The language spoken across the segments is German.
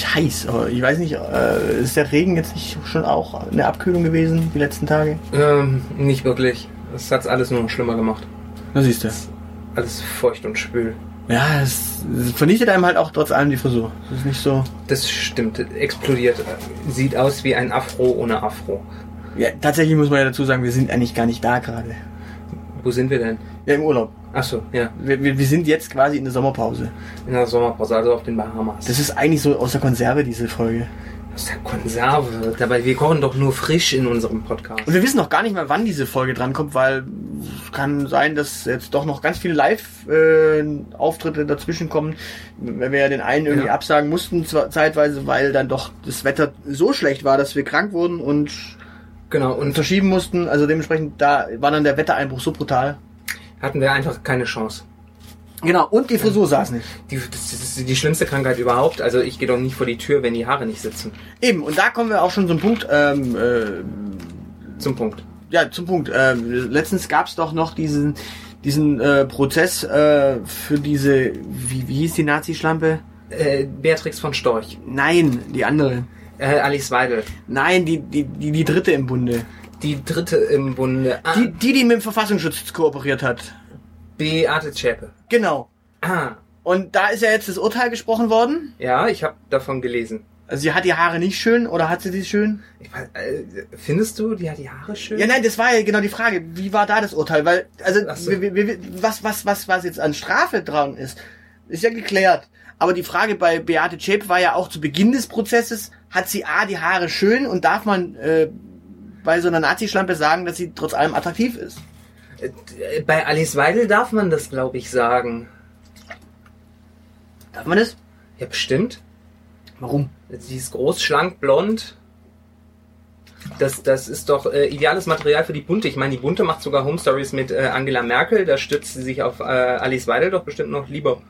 Ziemlich heiß, aber ich weiß nicht, äh, ist der Regen jetzt nicht schon auch eine Abkühlung gewesen die letzten Tage? Ähm, nicht wirklich. Das hat's alles nur noch schlimmer gemacht. Da siehst du. Alles feucht und schwül. Ja, es, es vernichtet einem halt auch trotz allem die Frisur. Es ist nicht so. Das stimmt. Explodiert. Sieht aus wie ein Afro ohne Afro. Ja, tatsächlich muss man ja dazu sagen, wir sind eigentlich gar nicht da gerade. Wo sind wir denn? Ja, im Urlaub. Ach so, ja. Wir, wir, wir sind jetzt quasi in der Sommerpause. In der Sommerpause, also auf den Bahamas. Das ist eigentlich so aus der Konserve, diese Folge. aus der Konserve. Dabei, wir kochen doch nur frisch in unserem Podcast. Und wir wissen noch gar nicht mehr, wann diese Folge drankommt, weil es kann sein, dass jetzt doch noch ganz viele Live-Auftritte dazwischen kommen. Wenn wir ja den einen irgendwie Ja. absagen mussten, zeitweise, weil dann doch das Wetter so schlecht war, dass wir krank wurden und Genau, und verschieben mussten. Also dementsprechend, da war dann der Wettereinbruch so brutal. hatten wir einfach keine Chance. Genau, und die Frisur saß nicht. Die, das ist die schlimmste Krankheit überhaupt. Also ich gehe doch nicht vor die Tür, wenn die Haare nicht sitzen. Eben, und da kommen wir auch schon zum Punkt, ähm, äh, Zum Punkt. ja, zum Punkt. Ähm, letztens gab es doch noch diesen, diesen äh, Prozess äh, für diese, wie, wie hieß die Nazi-Schlampe? Äh, Beatrix von Storch. Nein, die andere. Äh, Alice Weidel. Nein, die, die, die, die dritte im Bunde. Die dritte im Bunde. Ah, Die, die, die mit dem Verfassungsschutz kooperiert hat. Beate Zschäpe. Genau. Ah, Und da ist ja jetzt das Urteil gesprochen worden. ja, ich habe davon gelesen. Also sie hat die Haare nicht schön oder hat sie die schön? Ich, weiß, äh, findest du, die hat die Haare schön? Ja, nein, das war ja genau die Frage. Wie war da das Urteil? Weil, also, Ach so. wir, wir, wir- was, was, was, was jetzt an Strafe dran ist, ist ja geklärt. Aber die Frage bei Beate Zschäpe war ja auch zu Beginn des Prozesses, hat sie A, die Haare schön und darf man äh, bei so einer Nazi-Schlampe sagen, dass sie trotz allem attraktiv ist? Äh, Bei Alice Weidel darf man das, glaube ich, sagen. Darf man das? Ja, bestimmt. Warum? Sie ist groß, schlank, blond. Das, das ist doch äh, ideales Material für die Bunte. Ich meine, die Bunte macht sogar Home Stories mit äh, Angela Merkel. Da stützt sie sich auf äh, Alice Weidel doch bestimmt noch lieber.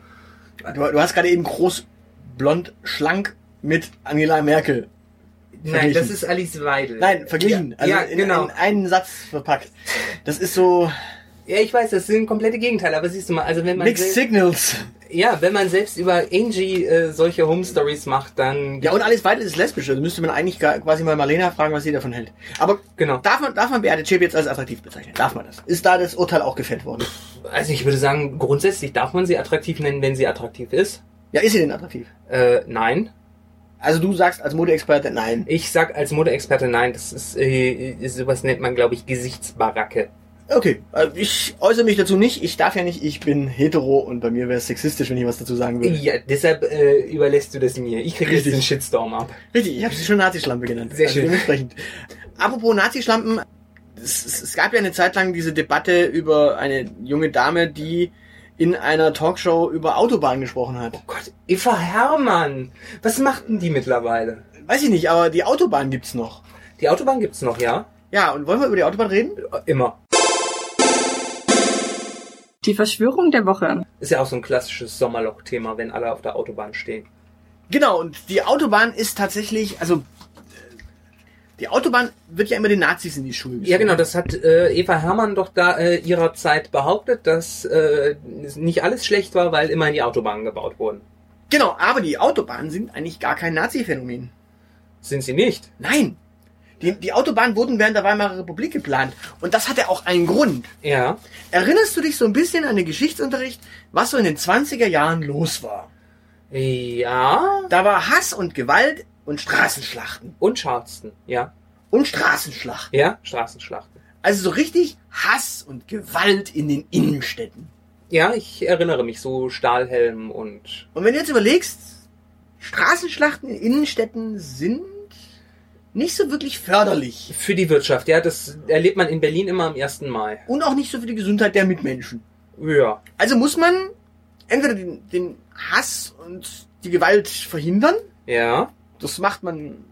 Du, du hast gerade eben groß, blond, schlank mit Angela Merkel. Nein, das ist Alice Weidel. Nein, verglichen. Ja, also ja in, genau. in einen Satz verpackt. Das ist so Ja, ich weiß, das sind komplette Gegenteile. Aber siehst du mal, also wenn man Mixed sel- Signals. Ja, wenn man selbst über Angie äh, solche Home Stories macht, dann Ja, und alles weitere ist lesbisch. Also müsste man eigentlich gar- quasi mal Marlena fragen, was sie davon hält. Aber Genau. darf man, darf man Beate jetzt als attraktiv bezeichnen? Darf man das? Ist da das Urteil auch gefällt worden? Also ich würde sagen, grundsätzlich darf man sie attraktiv nennen, wenn sie attraktiv ist. Ja, ist sie denn attraktiv? Äh, nein. Also du sagst als Modeexperte nein. Ich sag als Modeexperte nein. Das ist, äh, sowas nennt man, glaube ich, Gesichtsbaracke. Okay, also ich äußere mich dazu nicht. Ich darf ja nicht, ich bin hetero und bei mir wäre es sexistisch, wenn ich was dazu sagen würde. Ja, deshalb äh, überlässt du das mir. Ich kriege jetzt den Shitstorm ab. Richtig, ich habe sie schon Nazischlampe genannt. Sehr also schön. Dementsprechend. Apropos Nazischlampen, es, es, gab ja eine Zeit lang diese Debatte über eine junge Dame, die in einer Talkshow über Autobahnen gesprochen hat. Oh Gott, Eva Hermann. Was macht denn die mittlerweile? Weiß ich nicht, aber die Autobahn gibt's noch. Die Autobahn gibt's noch, ja? Ja, und wollen wir über die Autobahn reden? Äh, Immer. Die Verschwörung der Woche. Ist ja auch so ein klassisches Sommerloch-Thema, wenn alle auf der Autobahn stehen. Genau, und die Autobahn ist tatsächlich, also die Autobahn wird ja immer den Nazis in die Schuhe Ja, genau, das hat äh, Eva Hermann doch da äh, ihrer Zeit behauptet, dass äh, nicht alles schlecht war, weil immerhin die Autobahnen gebaut wurden. Genau, aber die Autobahnen sind eigentlich gar kein Nazi-Phänomen. Sind sie nicht? Nein. Die, die Autobahnen wurden während der Weimarer Republik geplant. Und das hatte auch einen Grund. Ja. Erinnerst du dich so ein bisschen an den Geschichtsunterricht, was so in den 20er Jahren los war? Ja. Da war Hass und Gewalt und Straßenschlachten. Und Charleston, ja. Und Straßenschlachten. Ja, Straßenschlachten. Also so richtig Hass und Gewalt in den Innenstädten. Ja, ich erinnere mich, so Stahlhelm und... Und wenn du jetzt überlegst, Straßenschlachten in Innenstädten sind nicht so wirklich förderlich. Für die Wirtschaft, ja, das erlebt man in Berlin immer am 1. Mai. Und auch nicht so für die Gesundheit der Mitmenschen. Ja. Also muss man entweder den, den Hass und die Gewalt verhindern. Ja. Das macht man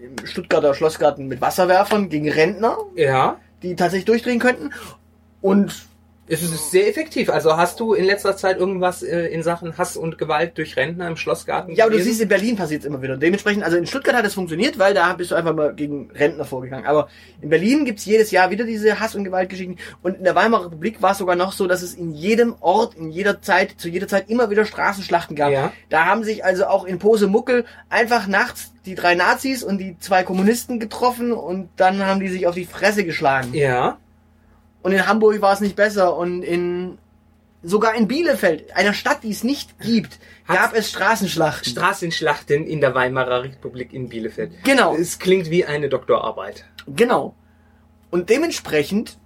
im Stuttgarter Schlossgarten mit Wasserwerfern gegen Rentner, Ja. die tatsächlich durchdrehen könnten. Und Es ist sehr effektiv. Also hast du in letzter Zeit irgendwas äh, in Sachen Hass und Gewalt durch Rentner im Schlossgarten ja, aber du siehst, in Berlin passiert es immer wieder. Dementsprechend, also in Stuttgart hat es funktioniert, weil da bist du einfach mal gegen Rentner vorgegangen. Aber in Berlin gibt's jedes Jahr wieder diese Hass- und Gewaltgeschichten. Und in der Weimarer Republik war es sogar noch so, dass es in jedem Ort, in jeder Zeit, zu jeder Zeit immer wieder Straßenschlachten gab. Ja. Da haben sich also auch in Posemuckel einfach nachts die drei Nazis und die zwei Kommunisten getroffen und dann haben die sich auf die Fresse geschlagen. Ja. Und in Hamburg war es nicht besser und in sogar in Bielefeld, einer Stadt, die es nicht gibt, Hat's- gab es Straßenschlachten. Straßenschlachten in der Weimarer Republik in Bielefeld. Genau. Es klingt wie eine Doktorarbeit. Genau. Und dementsprechend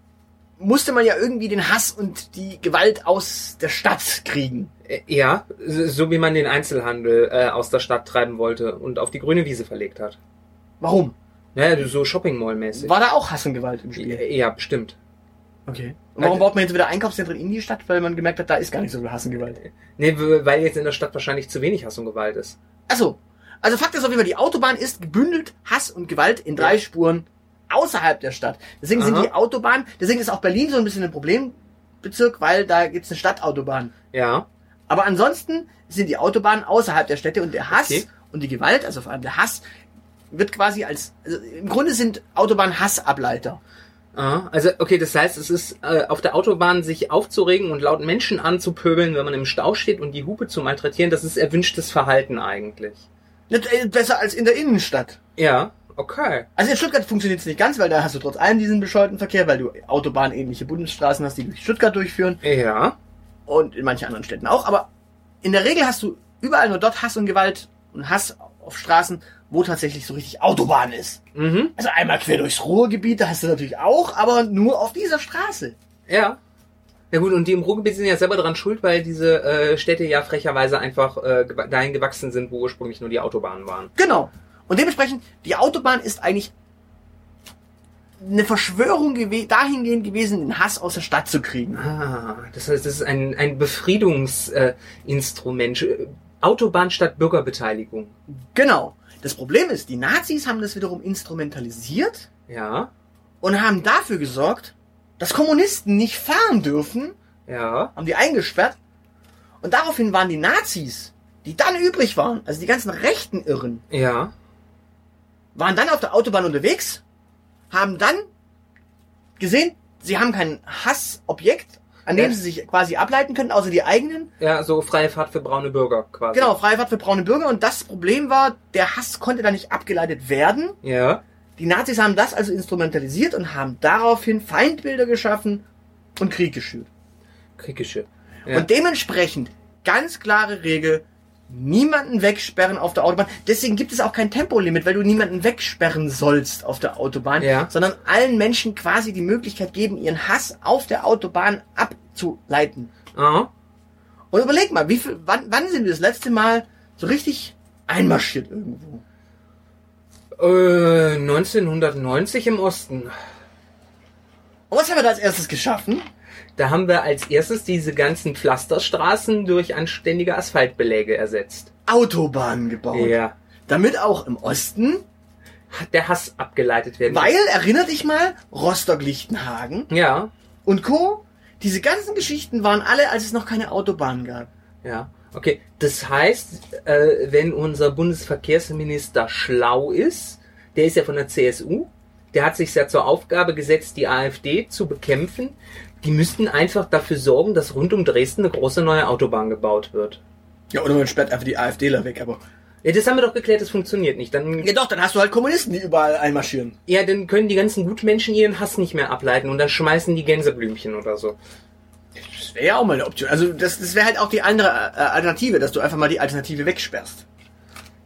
musste man ja irgendwie den Hass und die Gewalt aus der Stadt kriegen. Äh, Ja, so wie man den Einzelhandel äh, aus der Stadt treiben wollte und auf die grüne Wiese verlegt hat. Warum? Naja, so Shopping Mall mäßig. War da auch Hass und Gewalt im Spiel? Ja, bestimmt. Okay. Und warum baut man jetzt wieder Einkaufszentren in die Stadt? Weil man gemerkt hat, da ist gar nicht so viel Hass und Gewalt. Nee, weil jetzt in der Stadt wahrscheinlich zu wenig Hass und Gewalt ist. Achso. Also Fakt ist auf jeden Fall, die Autobahn ist gebündelt Hass und Gewalt in drei Ja. Spuren außerhalb der Stadt. Deswegen sind Aha. die Autobahnen, deswegen ist auch Berlin so ein bisschen ein Problembezirk, weil da gibt's eine Stadtautobahn. Ja. Aber ansonsten sind die Autobahnen außerhalb der Städte und der Hass Okay. und die Gewalt, also vor allem der Hass, wird quasi als, also im Grunde sind Autobahnen Hassableiter. Ah, also okay, das heißt, es ist äh, auf der Autobahn sich aufzuregen und laut Menschen anzupöbeln, wenn man im Stau steht und die Hupe zu malträtieren, das ist erwünschtes Verhalten eigentlich. Äh, Besser als in der Innenstadt. Ja, okay. Also in Stuttgart funktioniert es nicht ganz, weil da hast du trotz allem diesen bescheuerten Verkehr, weil du autobahnähnliche Bundesstraßen hast, die durch Stuttgart durchführen Ja. und in manchen anderen Städten auch. Aber in der Regel hast du überall nur dort Hass und Gewalt und Hass auf Straßen, wo tatsächlich so richtig Autobahn ist. Mhm. Also einmal quer durchs Ruhrgebiet, da hast du natürlich auch, aber nur auf dieser Straße. Ja. Ja gut, und die im Ruhrgebiet sind ja selber dran schuld, weil diese äh, Städte ja frecherweise einfach äh, dahin gewachsen sind, wo ursprünglich nur die Autobahnen waren. Genau. Und dementsprechend, die Autobahn ist eigentlich eine Verschwörung gewe dahingehend gewesen, den Hass aus der Stadt zu kriegen. Ah, das heißt, das ist ein, ein Befriedungsinstrument. Äh. Autobahn statt Bürgerbeteiligung. Genau. Das Problem ist, die Nazis haben das wiederum instrumentalisiert Ja, und haben dafür gesorgt, dass Kommunisten nicht fahren dürfen, ja. haben die eingesperrt. Und daraufhin waren die Nazis, die dann übrig waren, also die ganzen rechten Irren, Ja. waren dann auf der Autobahn unterwegs, haben dann gesehen, sie haben kein Hassobjekt, an dem Ja. sie sich quasi ableiten können, außer die eigenen. Ja, so freie Fahrt für braune Bürger quasi. Genau, freie Fahrt für braune Bürger. Und das Problem war, der Hass konnte da nicht abgeleitet werden. Ja. Die Nazis haben das also instrumentalisiert und haben daraufhin Feindbilder geschaffen und Krieg geschürt. Kriegische. Ja. Und dementsprechend ganz klare Regel, niemanden wegsperren auf der Autobahn. Deswegen gibt es auch kein Tempolimit, weil du niemanden wegsperren sollst auf der Autobahn, Ja. sondern allen Menschen quasi die Möglichkeit geben, ihren Hass auf der Autobahn abzuleiten. Aha. Und überleg mal, wie viel, wann, wann sind wir das letzte Mal so richtig einmarschiert irgendwo? Äh, 1990 im Osten. Und was haben wir da als erstes geschaffen? Da haben wir als erstes diese ganzen Pflasterstraßen durch anständige Asphaltbeläge ersetzt. Autobahnen gebaut. Ja. Damit auch im Osten, Hat der Hass abgeleitet werden. weil, erinner dich mal, Rostock-Lichtenhagen Ja. und Co. Diese ganzen Geschichten waren alle, als es noch keine Autobahnen gab. Ja. Okay. Das heißt, äh, wenn unser Bundesverkehrsminister schlau ist, der ist ja von der CSU, der hat sich ja zur Aufgabe gesetzt, die AfD zu bekämpfen. Die müssten einfach dafür sorgen, dass rund um Dresden eine große neue Autobahn gebaut wird. Ja, oder man sperrt einfach die AfDler weg, aber. Ja, das haben wir doch geklärt, das funktioniert nicht. Dann, Ja doch, dann hast du halt Kommunisten, die überall einmarschieren. ja, dann können die ganzen Gutmenschen ihren Hass nicht mehr ableiten und dann schmeißen die Gänseblümchen oder so. Das wäre ja auch mal eine Option. Also das, das wäre halt auch die andere äh, Alternative, dass du einfach mal die Alternative wegsperrst.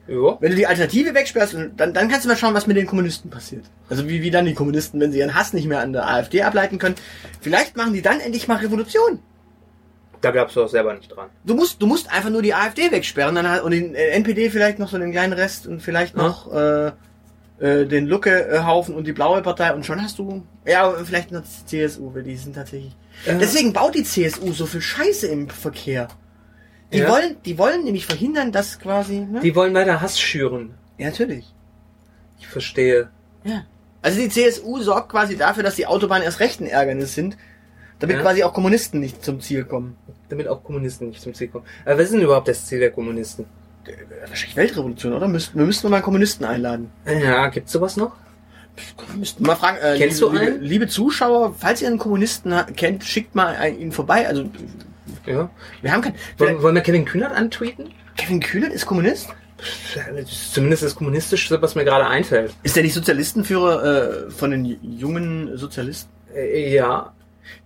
Ja. Wenn du die Alternative wegsperrst, dann, dann kannst du mal schauen, was mit den Kommunisten passiert. Also wie, wie dann die Kommunisten, wenn sie ihren Hass nicht mehr an der AfD ableiten können. Vielleicht machen die dann endlich mal Revolution. Da glaubst du auch selber nicht dran. Du musst, du musst einfach nur die AfD wegsperren dann und den äh, NPD vielleicht noch so einen kleinen Rest und vielleicht Ja. noch äh, äh, den Lucke-Haufen und die blaue Partei und schon hast du. Ja, vielleicht noch die CSU, weil die sind tatsächlich. Ja. Deswegen baut die CSU so viel Scheiße im Verkehr. Die Ja. wollen, die wollen nämlich verhindern, dass quasi. Ne? Die wollen weiter Hass schüren. ja, natürlich. Ich verstehe. Ja. Also die CSU sorgt quasi dafür, dass die Autobahnen erst recht ein Ärgernis sind, damit Ja. quasi auch Kommunisten nicht zum Ziel kommen. Damit auch Kommunisten nicht zum Ziel kommen. Aber was ist denn überhaupt das Ziel der Kommunisten? Äh, Wahrscheinlich Weltrevolution, oder? Müssten, wir müssten mal einen Kommunisten einladen. Ja, gibt's sowas noch? Müssten mal fragen, äh, Kennst liebe, du einen? liebe, liebe Zuschauer, falls ihr einen Kommunisten kennt, schickt mal einen- ihn vorbei. Also Ja. wir haben keinen. Wollen, wollen wir Kevin Kühnert antweeten? Kevin Kühnert ist Kommunist? Zumindest das Kommunistische, was mir gerade einfällt. Ist der nicht Sozialistenführer äh, von den jungen Sozialisten? Äh, ja.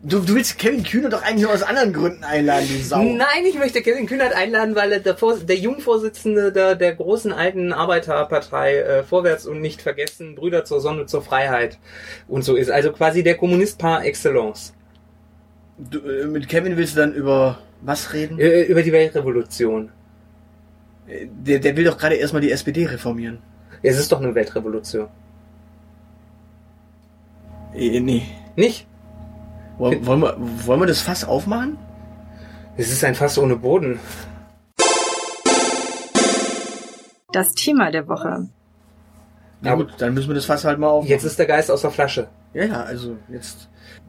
Du, du willst Kevin Kühnert doch eigentlich nur aus anderen Gründen einladen, du Sau. Nein, ich möchte Kevin Kühnert einladen, weil er der, Vors der Jungvorsitzende der, der großen alten Arbeiterpartei äh, Vorwärts und nicht vergessen, Brüder zur Sonne, zur Freiheit und so ist. Also quasi der Kommunist par excellence. Du, äh, mit Kevin willst du dann über was reden? Äh, über die Weltrevolution. Äh, Der, der will doch gerade erstmal die SPD reformieren. Es ist doch eine Weltrevolution. Äh, nee. Nicht? Wollen, wollen, wir, wollen wir das Fass aufmachen? Es ist ein Fass ohne Boden. Das Thema der Woche. Na gut, dann müssen wir das Fass halt mal aufmachen. Jetzt ist der Geist aus der Flasche. ja, ja, also jetzt.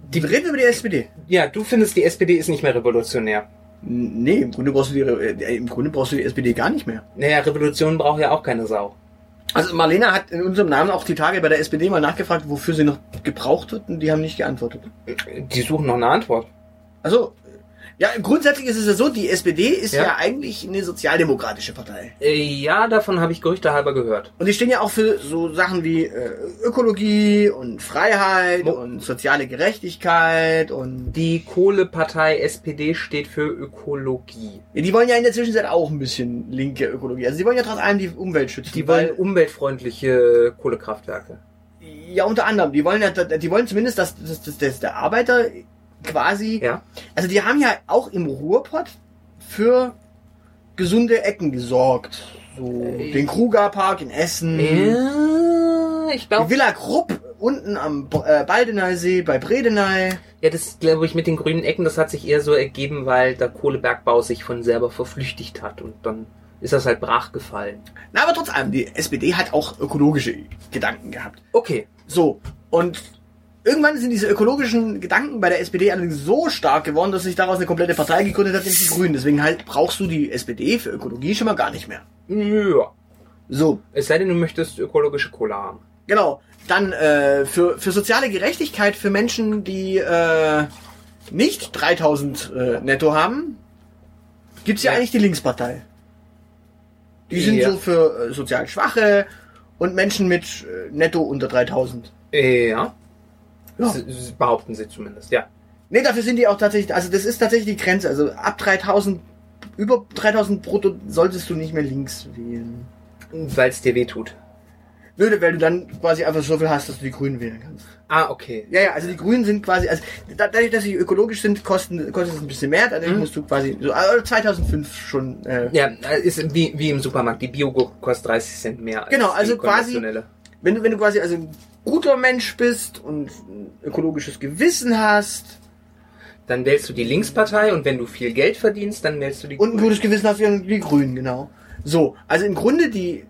Die reden über die SPD. Ja, du findest, die SPD ist nicht mehr revolutionär. Nee, im Grunde brauchst du die, äh, im Grunde brauchst du die SPD gar nicht mehr. Naja, Revolution braucht ja auch keine Sau. Also Marlena hat in unserem Namen auch die Tage bei der SPD mal nachgefragt, wofür sie noch gebraucht wird und die haben nicht geantwortet. Die suchen noch eine Antwort. Also, ja, grundsätzlich ist es ja so, die SPD ist ja, Ja. eigentlich eine sozialdemokratische Partei. Äh, ja, davon habe ich Gerüchte halber gehört. Und die stehen ja auch für so Sachen wie äh, Ökologie und Freiheit Mo- und soziale Gerechtigkeit und Die Kohlepartei SPD steht für Ökologie. ja, die wollen ja in der Zwischenzeit auch ein bisschen linke Ökologie. Also die wollen ja trotz allem die Umwelt schützen. Die wollen umweltfreundliche Kohlekraftwerke. ja unter anderem, die wollen ja, die wollen zumindest, dass, dass, dass, dass der Arbeiter quasi, Ja. also die haben ja auch im Ruhrpott für gesunde Ecken gesorgt. So Äh, den Krugerpark in Essen. Ja, ich Die glaube, Villa Krupp unten am äh, Baldeneysee bei Bredeney. ja, das glaube ich mit den grünen Ecken, das hat sich eher so ergeben, weil der Kohlebergbau sich von selber verflüchtigt hat und dann ist das halt brach gefallen. Na, aber trotz allem, die SPD hat auch ökologische Gedanken gehabt. Okay. So, und irgendwann sind diese ökologischen Gedanken bei der SPD allerdings so stark geworden, dass sich daraus eine komplette Partei gegründet hat, nämlich die Grünen. Deswegen halt brauchst du die SPD für Ökologie schon mal gar nicht mehr. Ja. So, Es sei denn, du möchtest ökologische Cola haben. genau. Dann äh, für, für soziale Gerechtigkeit für Menschen, die äh, nicht 3000 äh, netto haben, gibt's ja, Ja. eigentlich die Linkspartei. Die sind Ja. so für äh, sozial Schwache und Menschen mit äh, netto unter 3000. Äh, Ja. Ja. Behaupten sie zumindest, ja. Nee, dafür sind die auch tatsächlich, also das ist tatsächlich die Grenze. Also ab 3000, über 3000 brutto solltest du nicht mehr links wählen. Weil es dir weh tut. Nö, weil du dann quasi einfach so viel hast, dass du die Grünen wählen kannst. Ah, okay. Ja, ja, also die Grünen sind quasi, also da- dadurch, dass sie ökologisch sind, kosten, kostet es ein bisschen mehr. Dadurch Mhm. musst du quasi, so also 2005 schon, äh, Ja, ist wie, wie im Supermarkt. Die Biogurke kostet 30 Cent mehr als Genau, also die quasi- konventionelle. Wenn du, wenn du quasi also ein guter Mensch bist und ein ökologisches Gewissen hast Dann wählst du die Linkspartei und wenn du viel Geld verdienst, dann wählst du die Und ein gutes Gewissen hast wie die Grünen, genau. So, also im Grunde die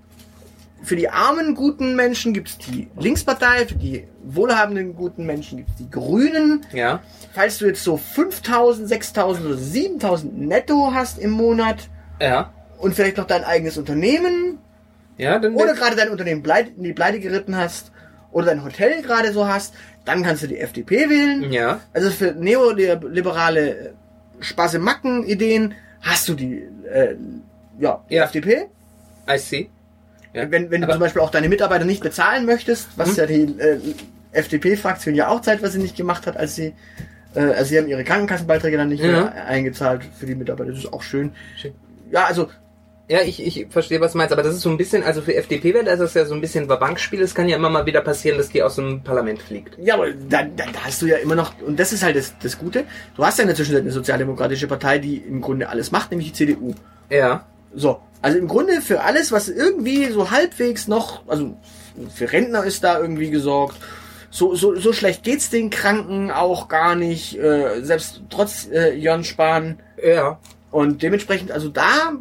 für die armen guten Menschen gibt's die Linkspartei, für die wohlhabenden guten Menschen gibt's die Grünen. Ja. Falls du jetzt so 5000, 6000 oder 7000 netto hast im Monat Ja. und vielleicht noch dein eigenes Unternehmen Ja, dann oder gerade dein Unternehmen bleit- in die Pleite geritten hast oder dein Hotel gerade so hast, dann kannst du die FDP wählen. Ja. Also für neoliberale äh, Spasse-Macken-Ideen hast du die äh, ja, Ja. FDP. I see. Ja. Wenn, wenn du zum Beispiel auch deine Mitarbeiter nicht bezahlen möchtest, was Hm. ja die äh, FDP-Fraktion ja auch zeitweise nicht gemacht hat, als sie äh, also sie haben ihre Krankenkassenbeiträge dann nicht Ja. mehr eingezahlt für die Mitarbeiter. Das ist auch schön. Schön. Ja, also Ja, ich, ich verstehe, was du meinst, aber das ist so ein bisschen, also für FDP wäre das ja so ein bisschen ein Bankspiel. Es kann ja immer mal wieder passieren, dass die aus dem Parlament fliegt. Ja, aber da, da, da hast du ja immer noch, und das ist halt das, das Gute, du hast ja in der Zwischenzeit eine sozialdemokratische Partei, die im Grunde alles macht, nämlich die CDU. Ja. So, also im Grunde für alles, was irgendwie so halbwegs noch, also für Rentner ist da irgendwie gesorgt. So, so, so schlecht geht's den Kranken auch gar nicht, äh, selbst trotz äh, Jörn Spahn. Ja. Und dementsprechend, also da,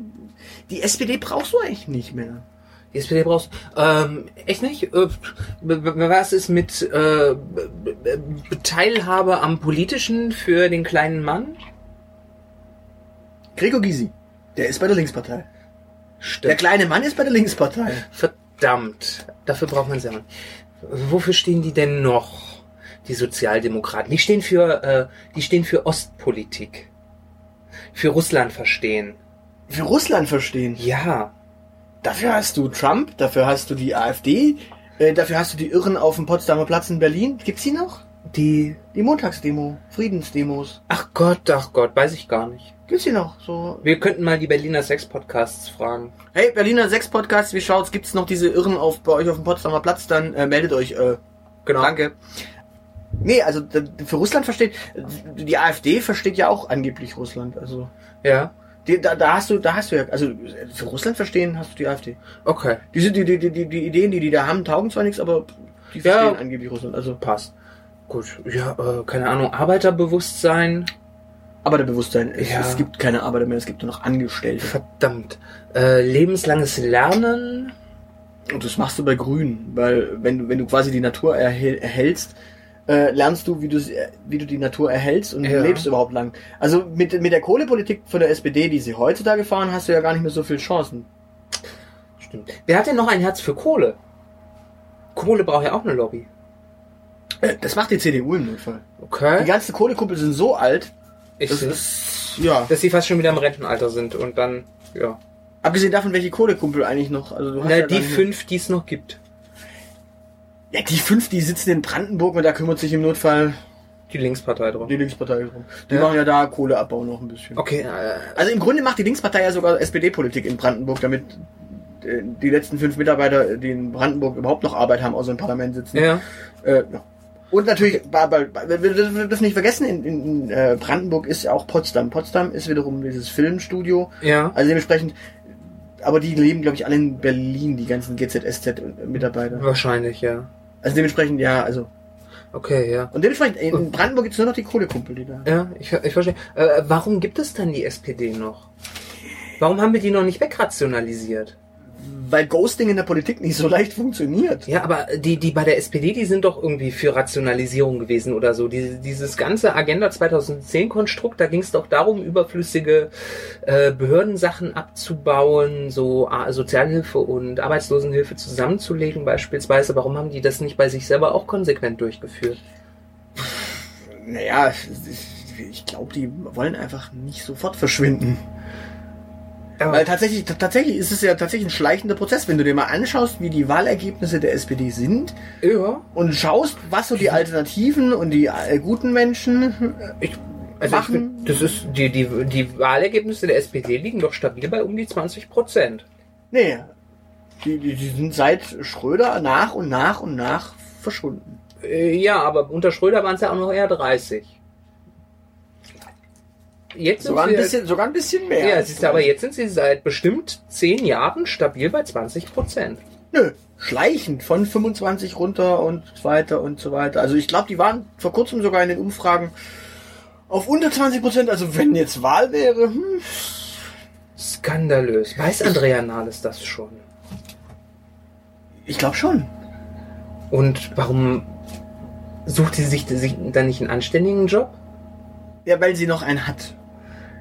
die SPD brauchst du eigentlich nicht mehr. Die SPD brauchst ähm, echt nicht? Äh, was ist mit äh, Teilhabe am Politischen für den kleinen Mann? Gregor Gysi, der ist bei der Linkspartei. Der Stimmt. kleine Mann ist bei der Linkspartei. Verdammt. Dafür braucht man sie aber. Wofür stehen die denn noch? Die Sozialdemokraten. Die stehen für, äh, die stehen für Ostpolitik. Für Russland verstehen. Für Russland verstehen. Ja. Dafür hast du Trump, dafür hast du die AfD, äh, dafür hast du die Irren auf dem Potsdamer Platz in Berlin. Gibt's die noch? Die. Die Montagsdemo, Friedensdemos. Ach Gott, ach Gott, weiß ich gar nicht. Gibt's die noch? So. Wir könnten mal die Berliner Sex-Podcasts fragen. Hey, Berliner Sex Podcast, wie schaut's? Gibt's noch diese Irren auf bei euch auf dem Potsdamer Platz? Dann äh, meldet euch. Äh, Genau. Danke. Nee, also für Russland versteht die AfD versteht ja auch angeblich Russland. Also Ja. Die, da, da hast du, da hast du ja, also für Russland verstehen hast du die AfD. Okay. Die sind die, die, die, die, Ideen, die die da haben, taugen zwar nichts, aber die Ja. verstehen angeblich Russland. Also Passt. Gut. Ja, äh, keine Ahnung. Arbeiterbewusstsein. Arbeiterbewusstsein. Es, Ja. es gibt keine Arbeiter mehr, es gibt nur noch Angestellte. Verdammt. Äh, lebenslanges Lernen. Und das machst du bei Grün, weil wenn du, wenn du quasi die Natur erhältst, äh, lernst du, wie du, sie- wie du die Natur erhältst und Ja. lebst überhaupt lang. Also mit, mit der Kohlepolitik von der SPD, die sie heutzutage fahren, hast du ja gar nicht mehr so viele Chancen. Stimmt. Wer hat denn noch ein Herz für Kohle? Kohle braucht ja auch eine Lobby. Äh, Das macht die CDU im Notfall. Die Okay. ganzen Kohlekuppel sind so alt, Ich das sehe. ist, ja. Dass sie fast schon wieder im Rentenalter sind und dann, ja. Abgesehen davon, welche Kohlekumpel eigentlich noch, also du hast Na, ja die fünf, die es noch gibt. Ja, die fünf, die sitzen in Brandenburg und da kümmert sich im Notfall Die Linkspartei drum. die Linkspartei drum. Die Ja. machen ja da Kohleabbau noch ein bisschen. Okay, äh, Also im Grunde macht die Linkspartei ja sogar SPD-Politik in Brandenburg, damit äh, die letzten fünf Mitarbeiter, die in Brandenburg überhaupt noch Arbeit haben, außer im Parlament sitzen. ja. Äh, ja. Und natürlich, wir dürfen nicht vergessen, in, in, in Brandenburg ist ja auch Potsdam. Potsdam ist wiederum dieses Filmstudio. Ja. Also dementsprechend, aber die leben, glaube ich, alle in Berlin, die ganzen GZSZ-Mitarbeiter. Wahrscheinlich, ja. Also dementsprechend, ja, also. Okay, ja. Und dementsprechend, in Brandenburg gibt's nur noch die Kohlekumpel, die da. Ja, ich, ich verstehe. Äh, warum gibt es dann die SPD noch? Warum haben wir die noch nicht wegrationalisiert? Weil Ghosting in der Politik nicht so leicht funktioniert. Ja, aber die, die bei der SPD, die sind doch irgendwie für Rationalisierung gewesen oder so. Diese, dieses ganze Agenda 2010 Konstrukt, da ging es doch darum, überflüssige äh, Behördensachen abzubauen, so äh, Sozialhilfe und Arbeitslosenhilfe zusammenzulegen beispielsweise. Warum haben die das nicht bei sich selber auch konsequent durchgeführt? Naja, ich glaube, die wollen einfach nicht sofort verschwinden. Weil tatsächlich, tatsächlich ist es ja tatsächlich ein schleichender Prozess, wenn du dir mal anschaust, wie die Wahlergebnisse der SPD sind ja, und schaust, was so die Alternativen und die äh, guten Menschen. ich, also ich, Machen- find, das ist die, die, die Wahlergebnisse der SPD liegen doch stabil bei um die 20 Prozent. Nee, die, die, die sind seit Schröder nach und nach und nach verschwunden. Äh, Ja, aber unter Schröder waren es ja auch noch eher 30. Jetzt sind Sogar ein bisschen, sogar ein bisschen mehr. Ja, siehst du, aber jetzt sind sie seit bestimmt 10 Jahren stabil bei 20 Prozent. Nö, schleichend von 25 runter und weiter und so weiter. Also ich glaube, die waren vor kurzem sogar in den Umfragen auf unter 20 Prozent. Also wenn jetzt Wahl wäre, hm, Skandalös. Weiß Andrea Nahles das schon? ich glaube schon. Und warum sucht sie sich, sich dann nicht einen anständigen Job? Ja, weil sie noch einen hat.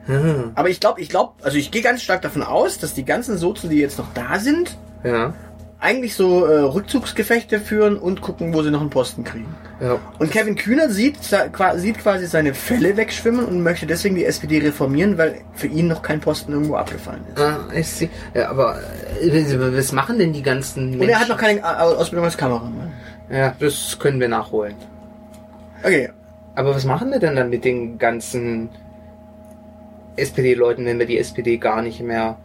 Hm. Aber ich glaube, ich glaube, also ich gehe ganz stark davon aus, dass die ganzen Sozen, die jetzt noch da sind, Ja. eigentlich so äh, Rückzugsgefechte führen und gucken, wo sie noch einen Posten kriegen. ja. Und Kevin Kühner sieht, sieht quasi seine Fälle wegschwimmen und möchte deswegen die SPD reformieren, weil für ihn noch kein Posten irgendwo abgefallen ist. Ah, ich sehe. Ja, aber äh, was machen denn die ganzen Menschen? Und er hat noch keine A- Ausbildung als Kameramann. Ja, das können wir nachholen. Okay, Aber was machen wir denn dann mit den ganzen SPD-Leuten, wenn wir die SPD gar nicht mehr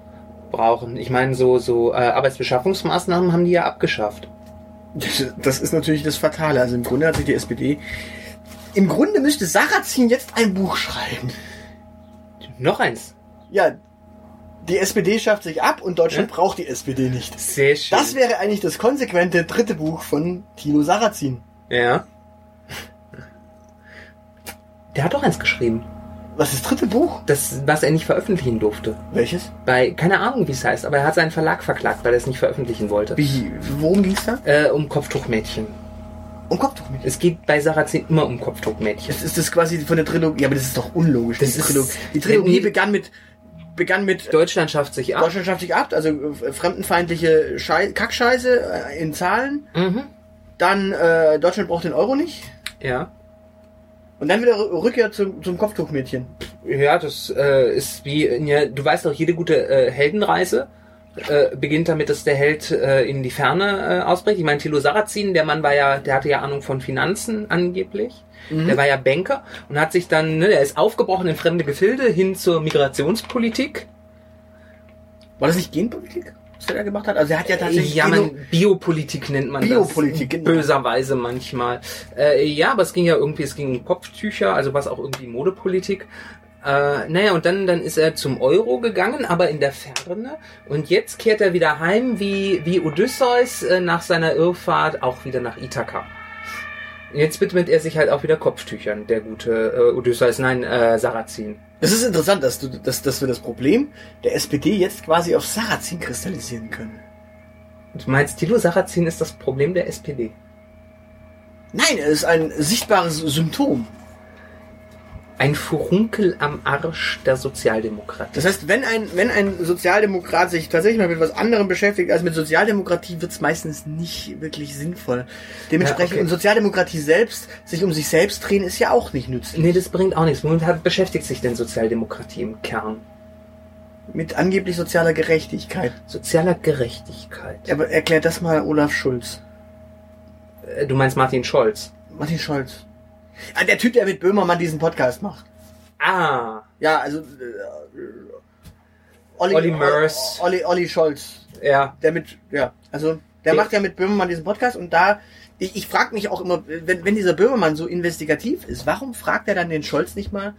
brauchen. Ich meine, so, so äh, Arbeitsbeschaffungsmaßnahmen haben die ja abgeschafft. Das, ist natürlich das Fatale. Also im Grunde hat sich die SPD. Im Grunde müsste Sarrazin jetzt ein Buch schreiben. Noch eins. Ja, die SPD schafft sich ab und Deutschland Ja. braucht die SPD nicht. Sehr schön. Das wäre eigentlich das konsequente dritte Buch von Tino Sarrazin. ja. Der hat doch eins geschrieben. Was ist das dritte Buch? Das, was er nicht veröffentlichen durfte. Welches? Bei, keine Ahnung, wie es heißt, aber er hat seinen Verlag verklagt, weil er es nicht veröffentlichen wollte. Wie? Worum ging's da? Äh, um Kopftuchmädchen. Um Kopftuch mit. Es geht bei Sarrazin immer um Kopftuchmädchen. Ist, ist das quasi von der Trilogie? Ja, aber das ist doch unlogisch. Das die, ist- Trilogie. die Trilogie Nee. begann mit begann mit Deutschland schafft sich ab. Deutschland schafft sich ab, also äh, fremdenfeindliche Schei Kackscheiße äh, in Zahlen. Mhm. Dann äh, Deutschland braucht den Euro nicht. Ja. Und dann wieder Rü- Rückkehr zum, zum Kopftuchmädchen. Ja, das äh, ist wie, ja, du weißt doch, jede gute äh, Heldenreise äh, beginnt damit, dass der Held äh, in die Ferne äh, ausbricht. Ich meine, Thilo Sarrazin, der Mann war ja, der hatte ja Ahnung von Finanzen angeblich. Der war ja Banker und hat sich dann, ne, der ist aufgebrochen in fremde Gefilde hin zur Migrationspolitik. War das nicht Genpolitik, was da gemacht hat? Also er hat ja tatsächlich Ja, man, Biopolitik nennt man Biopolitik, das. genau. Böserweise manchmal. Äh, ja, aber es ging ja irgendwie, es ging um Kopftücher, also was auch irgendwie Modepolitik. Äh, naja, und dann, dann ist er zum Euro gegangen, aber in der Ferne. Und jetzt kehrt er wieder heim, wie, wie Odysseus äh, nach seiner Irrfahrt auch wieder nach Ithaka. Jetzt widmet er sich halt auch wieder Kopftüchern, der gute äh, Odysseus, nein, äh, Sarrazin. Es ist interessant, dass, du, dass, dass wir das Problem der SPD jetzt quasi auf Sarrazin kristallisieren können. Du meinst, Thilo Sarrazin ist das Problem der SPD? Nein, es ist ein sichtbares Symptom. Ein Furunkel am Arsch der Sozialdemokratie. Das heißt, wenn ein, wenn ein Sozialdemokrat sich tatsächlich mal mit was anderem beschäftigt als mit Sozialdemokratie, wird es meistens nicht wirklich sinnvoll. Dementsprechend, Ja, okay. Sozialdemokratie selbst, sich um sich selbst drehen, ist ja auch nicht nützlich. Nee, das bringt auch nichts. Womit hat, beschäftigt sich denn Sozialdemokratie im Kern? Mit angeblich sozialer Gerechtigkeit. Sozialer Gerechtigkeit. Aber erklärt das mal Olaf Schulz. Äh, Du meinst Martin Scholz? Martin Scholz. Ah, der Typ, der mit Böhmermann diesen Podcast macht. Ah, Ja, also äh, Olli, Olli Murs. Olli, Olli Scholz. ja. Der mit, ja, also der Der- macht ja mit Böhmermann diesen Podcast und da, ich, ich frage mich auch immer, wenn, wenn dieser Böhmermann so investigativ ist, warum fragt er dann den Scholz nicht mal,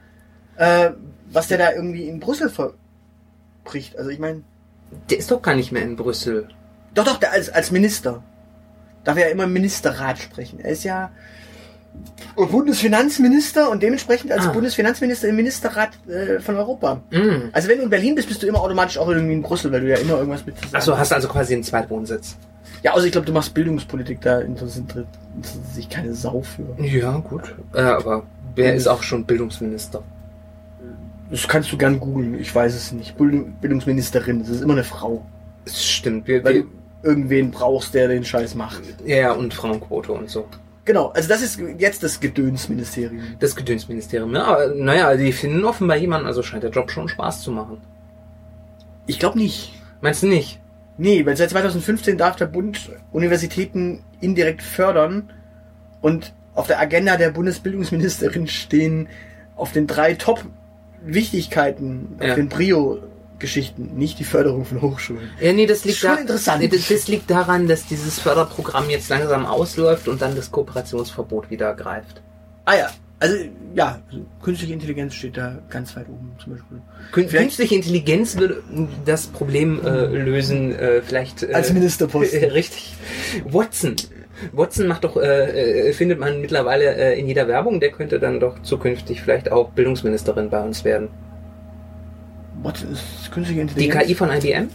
äh, was der da irgendwie in Brüssel verbricht? Also ich meine, Der ist doch gar nicht mehr in Brüssel. doch, doch, der als, als Minister. Darf er ja immer im Ministerrat sprechen. Er ist ja Bundesfinanzminister und dementsprechend als Ah. Bundesfinanzminister im Ministerrat äh, von Europa. Mm. Also wenn du in Berlin bist, bist du immer automatisch auch irgendwie in Brüssel, weil du ja immer irgendwas mit Achso, hast also quasi einen Zweitwohnsitz. Ja, also ich glaube, du machst Bildungspolitik, da interessiert, sich keine Sau für. Ja, gut. Äh, aber wer ist auch schon Bildungsminister? Das kannst du gern googeln, ich weiß es nicht. Bildung, Bildungsministerin, das ist immer eine Frau. Das stimmt. Wir, Weil wir, du irgendwen brauchst, der den Scheiß macht. ja, und Frauenquote und so. Genau, also das ist jetzt das Gedönsministerium. Das Gedönsministerium. Ja, aber naja, die finden offenbar jemanden, also scheint der Job schon Spaß zu machen. Ich glaube nicht. Meinst du nicht? Nee, weil seit 2015 darf der Bund Universitäten indirekt fördern und auf der Agenda der Bundesbildungsministerin stehen auf den drei Top-Wichtigkeiten, auf Ja. den Prio-Geschichten, nicht die Förderung von Hochschulen. Ja, nee, das liegt da, interessant. Nee, Das, das liegt daran, dass dieses Förderprogramm jetzt langsam ausläuft und dann das Kooperationsverbot wieder greift. Ah ja, also ja, also, künstliche Intelligenz steht da ganz weit oben zum Beispiel. Kün Vielleicht- Künstliche Intelligenz würde das Problem äh, lösen, äh, vielleicht äh, Als Ministerposten. richtig. Watson. Watson macht doch, äh, äh, findet man mittlerweile äh, in jeder Werbung, der könnte dann doch zukünftig vielleicht auch Bildungsministerin bei uns werden. Was ist künstliche Die Intelligenz? KI von IBM?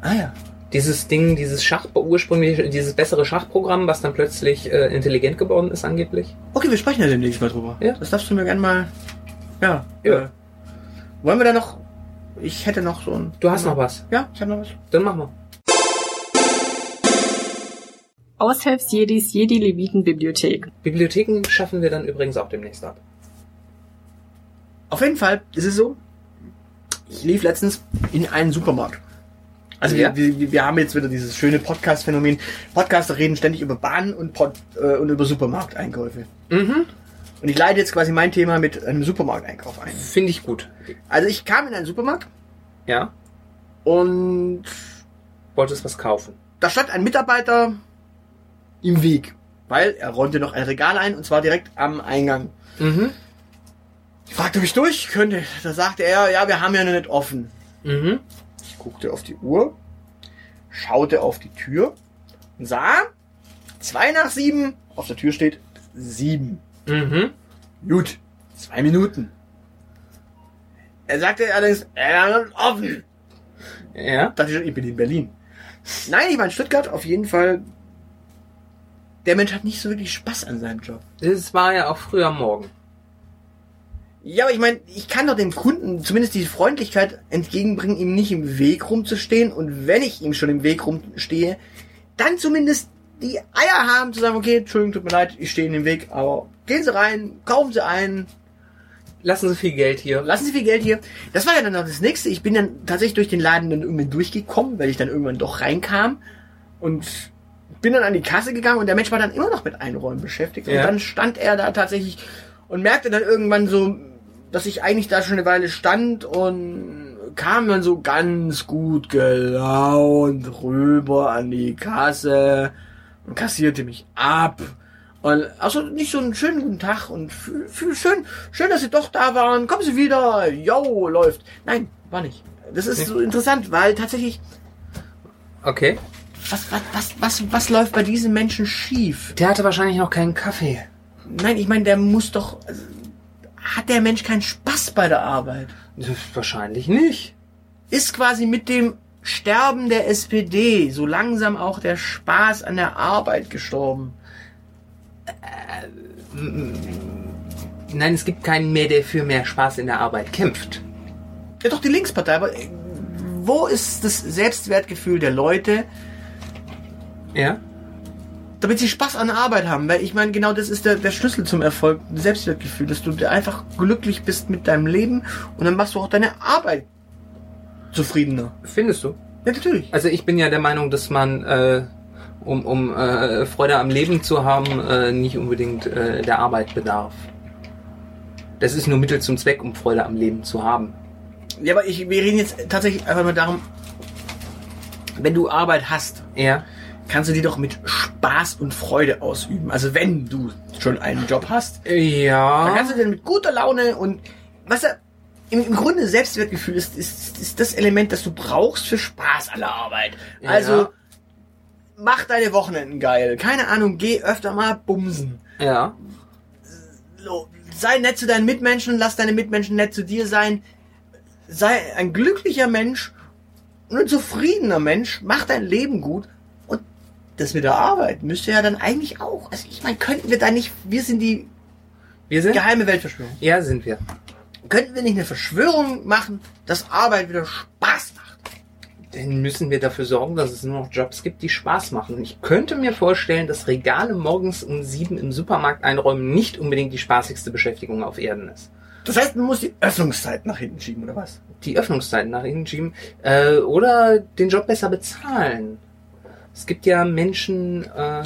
Ah ja. Dieses Ding, dieses Schach, ursprünglich, dieses bessere Schachprogramm, was dann plötzlich äh, intelligent geworden ist angeblich. Okay, wir sprechen ja demnächst mal drüber. Ja. Das darfst du mir gerne mal. Ja. Ja. Äh, wollen wir da noch. Ich hätte noch so ein. Du hast noch was. Ja, ich habe noch was. Dann machen wir. Aushilfsjedis Jedi-Leviten-Bibliothek. Bibliotheken schaffen wir dann übrigens auch demnächst ab. Auf jeden Fall ist es so. Ich lief letztens in einen Supermarkt. Also Ja. wir, wir, wir haben jetzt wieder dieses schöne Podcast-Phänomen. Podcaster reden ständig über Bahn und, Pod, äh, und über Supermarkteinkäufe. Mhm. Und ich leite jetzt quasi mein Thema mit einem Supermarkteinkauf ein. Finde ich gut. Also ich kam in einen Supermarkt Ja. Und Wolltest was kaufen. da stand ein Mitarbeiter im Weg, weil er räumte noch ein Regal ein und zwar direkt am Eingang. Mhm. Ich fragte mich durch, könnte. Da sagte er, ja, wir haben ja noch nicht offen. Mhm. Ich guckte auf die Uhr, schaute auf die Tür und sah, zwei nach sieben, auf der Tür steht sieben. Mhm. Gut, zwei Minuten. Er sagte allerdings, er ist offen. Ja. dachte ich schon, ich bin in Berlin. Nein, ich war in Stuttgart, auf jeden Fall. Der Mensch hat nicht so wirklich Spaß an seinem Job. Das war ja auch früher morgen. Ja, aber ich meine, ich kann doch dem Kunden zumindest die Freundlichkeit entgegenbringen, ihm nicht im Weg rumzustehen. Und wenn ich ihm schon im Weg rumstehe, dann zumindest die Eier haben zu sagen, okay, Entschuldigung, tut mir leid, ich stehe in dem Weg, aber gehen Sie rein, kaufen Sie ein, Lassen Sie viel Geld hier. lassen Sie viel Geld hier. Das war ja dann noch das nächste. Ich bin dann tatsächlich durch den Laden dann irgendwann durchgekommen, weil ich dann irgendwann doch reinkam und bin dann an die Kasse gegangen und der Mensch war dann immer noch mit Einräumen beschäftigt. Und Ja. dann stand er da tatsächlich und merkte dann irgendwann so, dass ich eigentlich da schon eine Weile stand und kam dann so ganz gut gelaunt rüber an die Kasse und kassierte mich ab. Und also nicht so einen schönen guten Tag und f- f- schön, schön, dass Sie doch da waren. Kommen Sie wieder. Yo, läuft. Nein, war nicht. Das ist so interessant, weil tatsächlich, Okay. was, was, was, was, was läuft bei diesen Menschen schief? Der hatte wahrscheinlich noch keinen Kaffee. Nein, ich meine, der muss doch, hat der Mensch keinen Spaß bei der Arbeit? Wahrscheinlich nicht. Ist quasi mit dem Sterben der SPD so langsam auch der Spaß an der Arbeit gestorben? Nein, es gibt keinen mehr, der für mehr Spaß in der Arbeit kämpft. Ja, doch die Linkspartei, aber äh, wo ist das Selbstwertgefühl der Leute, Ja? Damit sie Spaß an der Arbeit haben? Weil ich meine, genau das ist der, der Schlüssel zum Erfolg, Selbstwertgefühl, dass du einfach glücklich bist mit deinem Leben und dann machst du auch deine Arbeit zufriedener. Findest du? Ja, natürlich. Also ich bin ja der Meinung, dass man, äh, um, um äh, Freude am Leben zu haben, äh, nicht unbedingt äh, der Arbeit bedarf. Das ist nur Mittel zum Zweck, um Freude am Leben zu haben. Ja, aber ich, wir reden jetzt tatsächlich einfach mal darum, wenn du Arbeit hast, Ja? kannst du die doch mit Spaß und Freude ausüben. Also wenn du schon einen Job hast, dann Ja. kannst du den mit guter Laune und was er im, im Grunde Selbstwertgefühl ist, ist, ist das Element, das du brauchst für Spaß an der Arbeit. Ja. Also mach deine Wochenenden geil. Keine Ahnung, geh öfter mal bumsen. Ja. Sei nett zu deinen Mitmenschen, lass deine Mitmenschen nett zu dir sein. Sei ein glücklicher Mensch und ein zufriedener Mensch. Mach dein Leben gut. Das mit der Arbeit müsste ja dann eigentlich auch. Also ich meine, könnten wir da nicht, wir sind die Wir sind? geheime Weltverschwörung. Ja, sind wir. Könnten wir nicht eine Verschwörung machen, dass Arbeit wieder Spaß macht? Dann müssen wir dafür sorgen, dass es nur noch Jobs gibt, die Spaß machen. Und ich könnte mir vorstellen, dass Regale morgens um sieben im Supermarkt einräumen nicht unbedingt die spaßigste Beschäftigung auf Erden ist. Das heißt, man muss die Öffnungszeit nach hinten schieben, oder was? Die Öffnungszeiten nach innen schieben äh, oder den Job besser bezahlen. Es gibt ja Menschen, äh,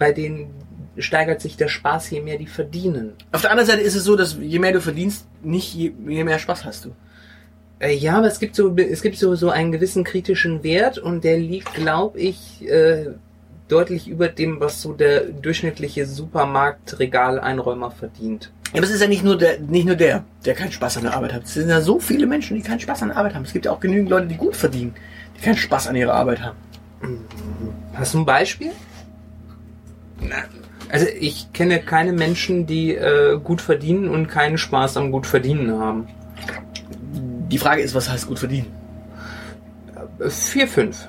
bei denen steigert sich der Spaß, je mehr die verdienen. Auf der anderen Seite ist es so, dass je mehr du verdienst, nicht je, je mehr Spaß hast du. Äh, ja, aber es gibt so, es gibt so, so einen gewissen kritischen Wert und der liegt, glaube ich, äh, deutlich über dem, was so der durchschnittliche Supermarktregaleinräumer verdient. Ja, aber es ist ja nicht nur der, nicht nur der, der keinen Spaß an der Arbeit hat. Es sind ja so viele Menschen, die keinen Spaß an der Arbeit haben. Es gibt ja auch genügend Leute, die gut verdienen, die keinen Spaß an ihrer Arbeit haben. Hast du ein Beispiel? Also ich kenne keine Menschen, die äh, gut verdienen und keinen Spaß am gut verdienen haben. Die Frage ist, was heißt gut verdienen? Äh, Vier, fünf.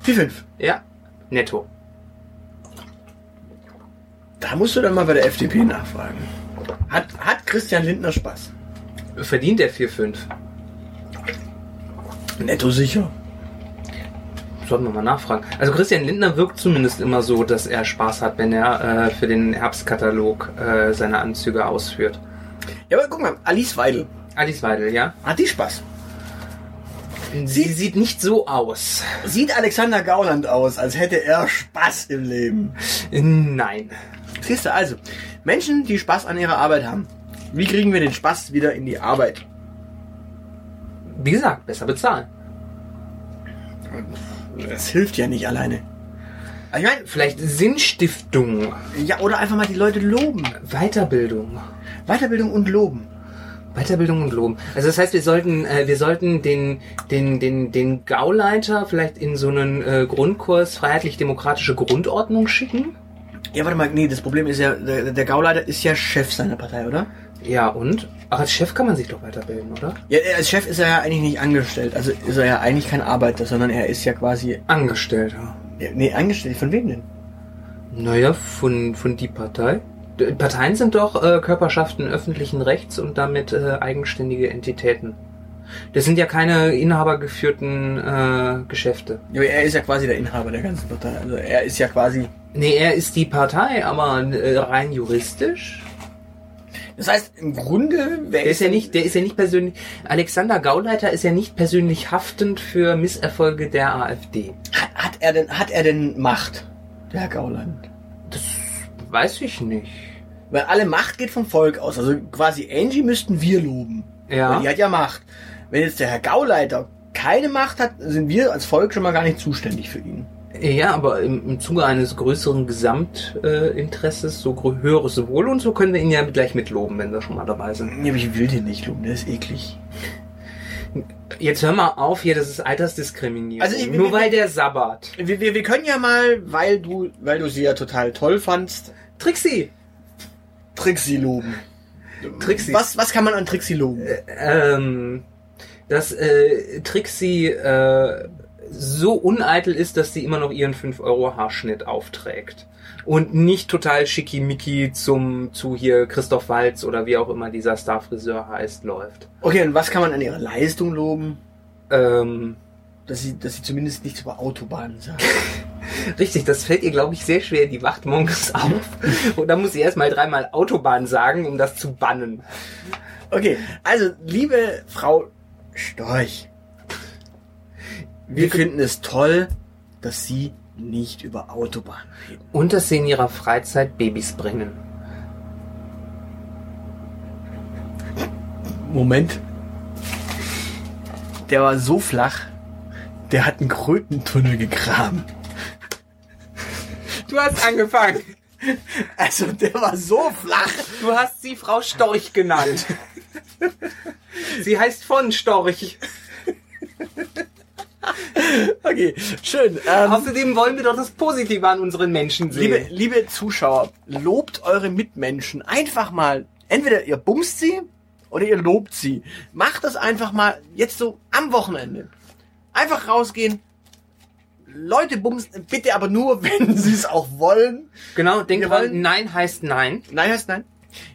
Vier, fünf. Ja, netto. Da musst du dann mal bei der FDP nachfragen. Hat, hat Christian Lindner Spaß? Verdient er vier, fünf? Netto sicher. Sollten wir mal nachfragen. Also Christian Lindner wirkt zumindest immer so, dass er Spaß hat, wenn er äh, für den Herbstkatalog äh, seine Anzüge ausführt. Ja, aber guck mal, Alice Weidel. Alice Weidel, ja? Hat die Spaß? Sie sieht nicht so aus. Sieht Alexander Gauland aus, als hätte er Spaß im Leben. Nein. Siehst du also, Menschen, die Spaß an ihrer Arbeit haben. Wie kriegen wir den Spaß wieder in die Arbeit? Wie gesagt, besser bezahlen. Das hilft ja nicht alleine. Ich meine, Vielleicht Sinnstiftung, ja, oder einfach mal die Leute loben. Weiterbildung. Weiterbildung und loben. Weiterbildung und Loben. Also das heißt, wir sollten, äh, wir sollten den, den, den, den Gauleiter vielleicht in so einen äh, Grundkurs freiheitlich-demokratische Grundordnung schicken. Ja, warte mal, nee, das Problem ist ja, der, der Gauleiter ist ja Chef seiner Partei, oder? Ja, und? Ach, als Chef kann man sich doch weiterbilden, oder? Ja, er- als Chef ist er ja eigentlich nicht angestellt. Also ist er ja eigentlich kein Arbeiter, sondern er ist ja quasi. Angestellter. Ja, nee, angestellt. Von wem denn? Naja, von, von die Partei. Parteien sind doch äh, Körperschaften öffentlichen Rechts und damit äh, eigenständige Entitäten. Das sind ja keine inhabergeführten äh, Geschäfte. Ja, aber er ist ja quasi der Inhaber der ganzen Partei. Also er ist ja quasi. Nee, er ist die Partei, aber äh, rein juristisch. Das heißt, im Grunde Der ist ja nicht, der ist ja nicht persönlich. Alexander Gauleiter ist ja nicht persönlich haftend für Misserfolge der AfD. Hat, hat er denn, hat er denn Macht? Der Herr Gauland. Das weiß ich nicht. Weil alle Macht geht vom Volk aus. Also quasi Angie müssten wir loben. Ja. Weil die hat ja Macht. Wenn jetzt der Herr Gauleiter keine Macht hat, sind wir als Volk schon mal gar nicht zuständig für ihn. Ja, aber im, im Zuge eines größeren Gesamtinteresses, äh, so grö- höheres Wohl und so können wir ihn ja gleich mitloben, wenn wir schon mal dabei sind. Ja, aber ich will den nicht loben, der ist eklig. Jetzt hör mal auf hier, das ist Altersdiskriminierung. Also ich- Nur weil der sabbat. Wir, wir, wir können ja mal, weil du, weil du sie ja total toll fandst, Trixie! Trixie loben. Trixie. Was, was kann man an Trixie loben? ähm, dass äh, Trixie äh, so uneitel ist, dass sie immer noch ihren 5-Euro-Haarschnitt aufträgt. Und nicht total schickimicki zum, zu hier Christoph Walz oder wie auch immer dieser Starfriseur heißt, läuft. Okay, und was kann man an ihrer Leistung loben? Ähm, Dass sie, dass sie zumindest nichts über Autobahnen sagt. richtig, das fällt ihr, glaube ich, sehr schwer. Die wacht morgens auf. Und dann muss sie erstmal dreimal Autobahn sagen, um das zu bannen. Okay, also, liebe Frau Storch, wir finden es toll, dass Sie nicht über Autobahnen reden. Und dass sie in ihrer Freizeit Babys bringen. Moment. Der war so flach, der hat einen Krötentunnel gegraben. Du hast angefangen. Also, der war so flach. Du hast sie Frau Storch genannt. sie heißt von Storch. Okay, schön. Ähm, Außerdem wollen wir doch das Positive an unseren Menschen sehen. liebe, liebe Zuschauer, lobt eure Mitmenschen einfach mal. Entweder ihr bumst sie oder ihr lobt sie. Macht das einfach mal jetzt so am Wochenende. Einfach rausgehen. Leute bumsen, bitte aber nur, wenn sie es auch wollen. genau, denk Wir dran, wollen- nein heißt nein. Nein heißt nein.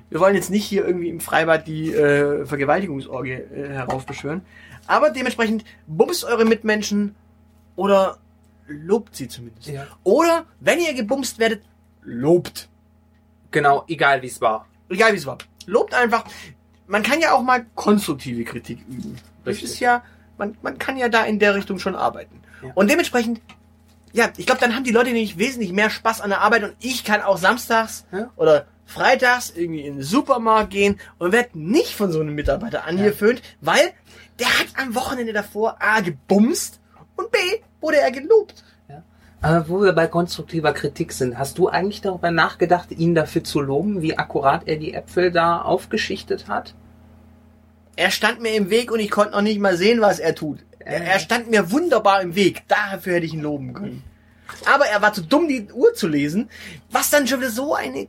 Wir wollen jetzt nicht hier irgendwie im Freibad die äh, Vergewaltigungsorgie äh, heraufbeschwören. Aber dementsprechend bumst eure Mitmenschen oder lobt sie zumindest. Ja. Oder wenn ihr gebumst werdet, lobt. Genau, egal wie es war. Egal wie es war. Lobt einfach. Man kann ja auch mal konstruktive Kritik üben. Das Richtig. ist ja, man, man kann ja da in der Richtung schon arbeiten. Ja. Und dementsprechend, ja, ich glaube, dann haben die Leute nämlich wesentlich mehr Spaß an der Arbeit und ich kann auch samstags Ja. oder freitags irgendwie in den Supermarkt gehen und werde nicht von so einem Mitarbeiter angeföhnt, weil der hat am Wochenende davor A gebumst und B wurde er gelobt. Aber wo wir bei konstruktiver Kritik sind, hast du eigentlich darüber nachgedacht, ihn dafür zu loben, wie akkurat er die Äpfel da aufgeschichtet hat? Er stand mir im Weg und ich konnte noch nicht mal sehen, was er tut. Er, er stand mir wunderbar im Weg. Dafür hätte ich ihn loben können. Aber er war zu dumm, die Uhr zu lesen, was dann schon wieder so eine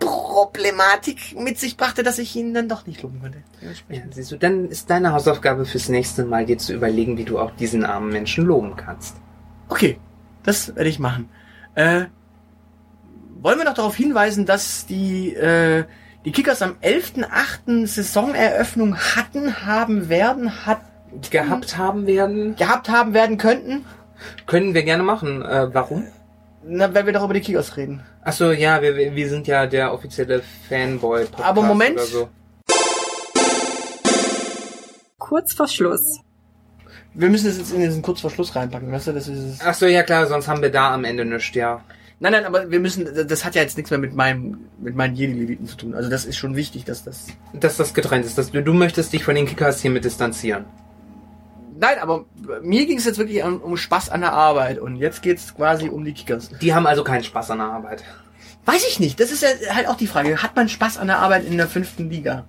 Problematik mit sich brachte, dass ich ihn dann doch nicht loben konnte. Ja, siehst du, dann ist deine Hausaufgabe fürs nächste Mal, dir zu überlegen, wie du auch diesen armen Menschen loben kannst. Okay, das werde ich machen. Äh, wollen wir noch darauf hinweisen, dass die, äh, die Kickers am 11.8. Saisoneröffnung hatten, haben werden, hat, Gehabt haben werden, gehabt haben werden könnten? können wir gerne machen. Äh, warum? Na, wenn wir doch über die Kickers reden. Achso, ja, wir, wir wir sind ja der offizielle Fanboy-Podcast. Aber Moment. Oder so. Kurz vor Schluss. Wir müssen es jetzt in diesen kurz vor Schluss reinpacken, weißt du, das ist Achso, ja klar, sonst haben wir da am Ende nichts, ja. Nein, nein, aber wir müssen, das hat ja jetzt nichts mehr mit meinem, mit meinen Jedi-Leviten zu tun. Also das ist schon wichtig, dass das, Dass das getrennt ist. Dass du, du möchtest dich von den Kickers hiermit distanzieren. Nein, aber mir ging es jetzt wirklich um, um Spaß an der Arbeit und jetzt geht's quasi um die Kickers. Die haben also keinen Spaß an der Arbeit. Weiß ich nicht. Das ist ja halt auch die Frage. Hat man Spaß an der Arbeit in der fünften Liga?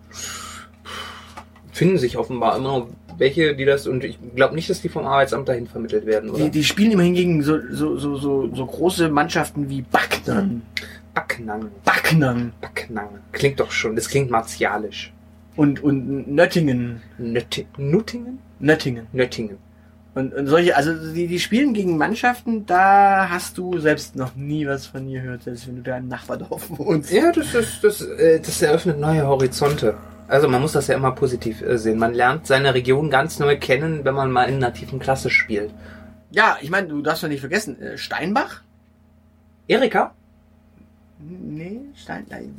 Finden sich offenbar immer welche, die das, und ich glaube nicht, dass die vom Arbeitsamt dahin vermittelt werden, oder? Die, die spielen immerhin gegen so, so, so, so, so große Mannschaften wie Backnang. Backnang. Backnang. Backnang. Klingt doch schon, das klingt martialisch. Und, und Nöttingen. Nötti Nuttingen? Nöttingen. Nöttingen. Und, und solche, also die, die spielen gegen Mannschaften, da hast du selbst noch nie was von ihr gehört, selbst wenn du da im Nachbardorf wohnst. Ja, das ist, das, äh, das eröffnet neue Horizonte. Also man muss das ja immer positiv äh, sehen. Man lernt seine Region ganz neu kennen, wenn man mal in einer tiefen Klasse spielt. Ja, ich meine, du darfst doch nicht vergessen, äh, Steinbach? Erika? Nee, Stein, nein,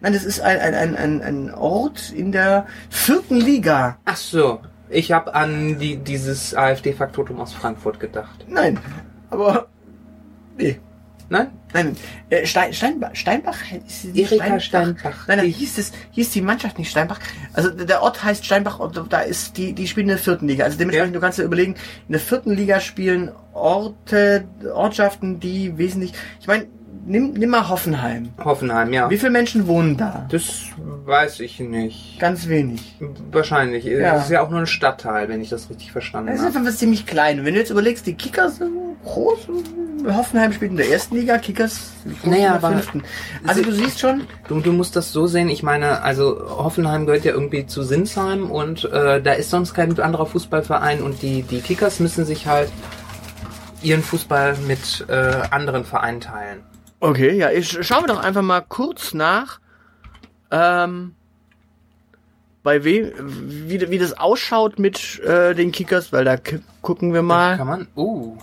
nein, das ist ein, ein, ein, ein, ein Ort in der vierten Liga. Ach so. Ich habe an die, dieses AfD-Faktotum aus Frankfurt gedacht. Nein, aber nee. Nein? Nein, äh, Stein, Steinbach, Steinbach? Ist die Erika Steinbach. Nein, nein, Die- hieß es, hieß die Mannschaft nicht Steinbach. Also der Ort heißt Steinbach und da ist die, die spielen in der vierten Liga. Also dementsprechend, Ja. du kannst dir überlegen, in der vierten Liga spielen Orte, Ortschaften, die wesentlich, ich meine, nimm, nimm mal Hoffenheim. Hoffenheim, ja. Wie viele Menschen wohnen da? Das weiß ich nicht. Ganz wenig. Wahrscheinlich. Ja. Es ist ja auch nur ein Stadtteil, wenn ich das richtig verstanden Das ist habe. einfach was ziemlich klein. Wenn du jetzt überlegst, die Kickers sind groß. Hoffenheim spielt in der ersten Liga, Kickers Naja, in der fünften. Also du siehst schon, Du, du musst das so sehen, ich meine, also Hoffenheim gehört ja irgendwie zu Sinsheim und äh, da ist sonst kein anderer Fußballverein und die, die Kickers müssen sich halt ihren Fußball mit äh, anderen Vereinen teilen. Okay, ja, ich schauen wir doch einfach mal kurz nach, ähm, bei wem, wie, wie das ausschaut mit äh, den Kickers, weil da gucken wir Da mal. kann man. Oh.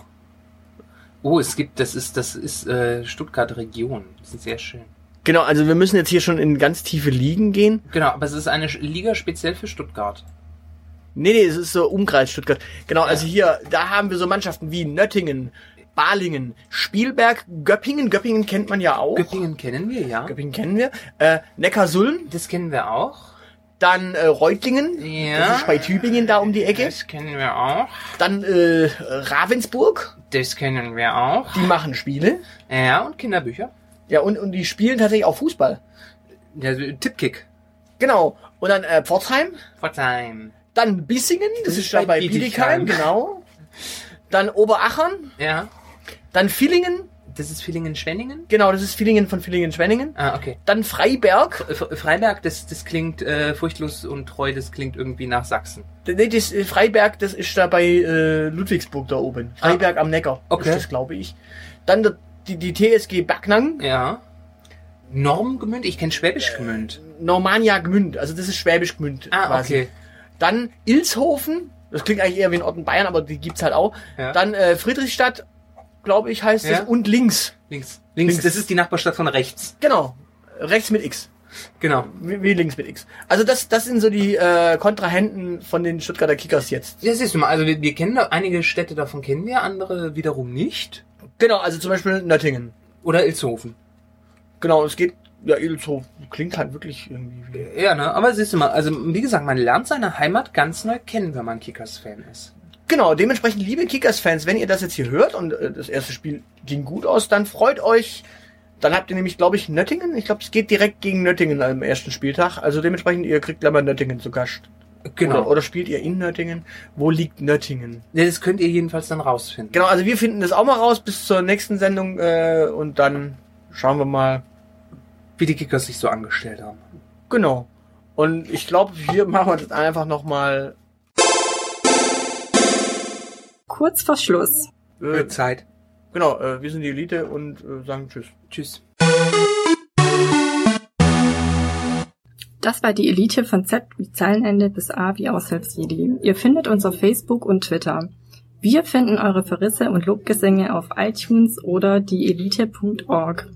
Oh, es gibt, das ist, das ist äh, Stuttgart Region. Das ist sehr schön. Genau, also wir müssen jetzt hier schon in ganz tiefe Ligen gehen. Genau, aber es ist eine Liga speziell für Stuttgart. Nee, nee, es ist so Umkreis Stuttgart. Genau, also hier, da haben wir so Mannschaften wie Nöttingen, Balingen, Spielberg, Göppingen, Göppingen kennt man ja auch. Göppingen kennen wir, ja. Göppingen kennen wir. Äh, Neckarsulm, Das kennen wir auch. dann äh, Reutlingen, Ja. das ist bei Tübingen da um die Ecke. Das kennen wir auch. Dann äh, Ravensburg, Das kennen wir auch. die machen Spiele. Ja, und Kinderbücher. Ja, und, und die spielen tatsächlich auch Fußball. Ja, Tippkick. Genau. Und dann äh, Pforzheim, Pforzheim. dann Bissingen, das, ist dann bei Bietigheim. genau. Dann Oberachern, Ja. Dann Villingen, Das ist Villingen-Schwenningen? genau, das ist Villingen von Villingen-Schwenningen. Ah, okay. Dann Freiberg, F Freiberg, das, das klingt äh, furchtlos und treu, das klingt irgendwie nach Sachsen. nee, das äh, Freiberg, das ist da bei äh, Ludwigsburg da oben. Freiberg am Neckar, Okay. ist das, glaube ich. Dann der, die, die TSG Backnang, Ja. Normgemünd? Ich kenne Schwäbisch Gemünd. Normania Gmünd, also das ist Schwäbisch Gmünd Ah, quasi. okay. Dann Ilshofen, das klingt eigentlich eher wie ein Ort in Bayern, aber die gibt's halt auch. Ja. Dann äh, Friedrichstadt, glaube ich, heißt Ja. es. Und links. Links. Links. Links. Das ist die Nachbarstadt von rechts. Genau. Rechts mit X. Genau. Wie, wie links mit X. Also das, das sind so die äh, Kontrahenten von den Stuttgarter Kickers jetzt. Ja, siehst du mal, also wir, wir kennen da einige Städte davon kennen wir, andere wiederum nicht. Genau, also zum Beispiel Nöttingen. Oder Ilshofen. Genau, es geht, ja, Ilshof klingt halt wirklich irgendwie wie. Ja, ne? Aber siehst du mal, also wie gesagt, man lernt seine Heimat ganz neu kennen, wenn man Kickers-Fan ist. Genau, dementsprechend, liebe Kickers-Fans, wenn ihr das jetzt hier hört und äh, das erste Spiel ging gut aus, dann freut euch. Dann habt ihr nämlich, glaube ich, Nöttingen. Ich glaube, es geht direkt gegen Nöttingen am ersten Spieltag. Also dementsprechend, ihr kriegt gleich mal Nöttingen zu Gast. Genau. Oder, oder spielt ihr in Nöttingen? Wo liegt Nöttingen? Ja, das könnt ihr jedenfalls dann rausfinden. Genau, also wir finden das auch mal raus bis zur nächsten Sendung äh, und dann schauen wir mal. Wie die Kickers sich so angestellt haben. Genau. Und ich glaube, hier machen wir das einfach nochmal. Kurz vor Schluss. Äh, Zeit. genau, äh, wir sind die Elite und äh, sagen Tschüss. Tschüss. Das war die Elite von Z wie Zeilenende bis A wie Aushilfsjedi. Ihr findet uns auf Facebook und Twitter. Wir finden eure Verrisse und Lobgesänge auf iTunes oder dieelite.org.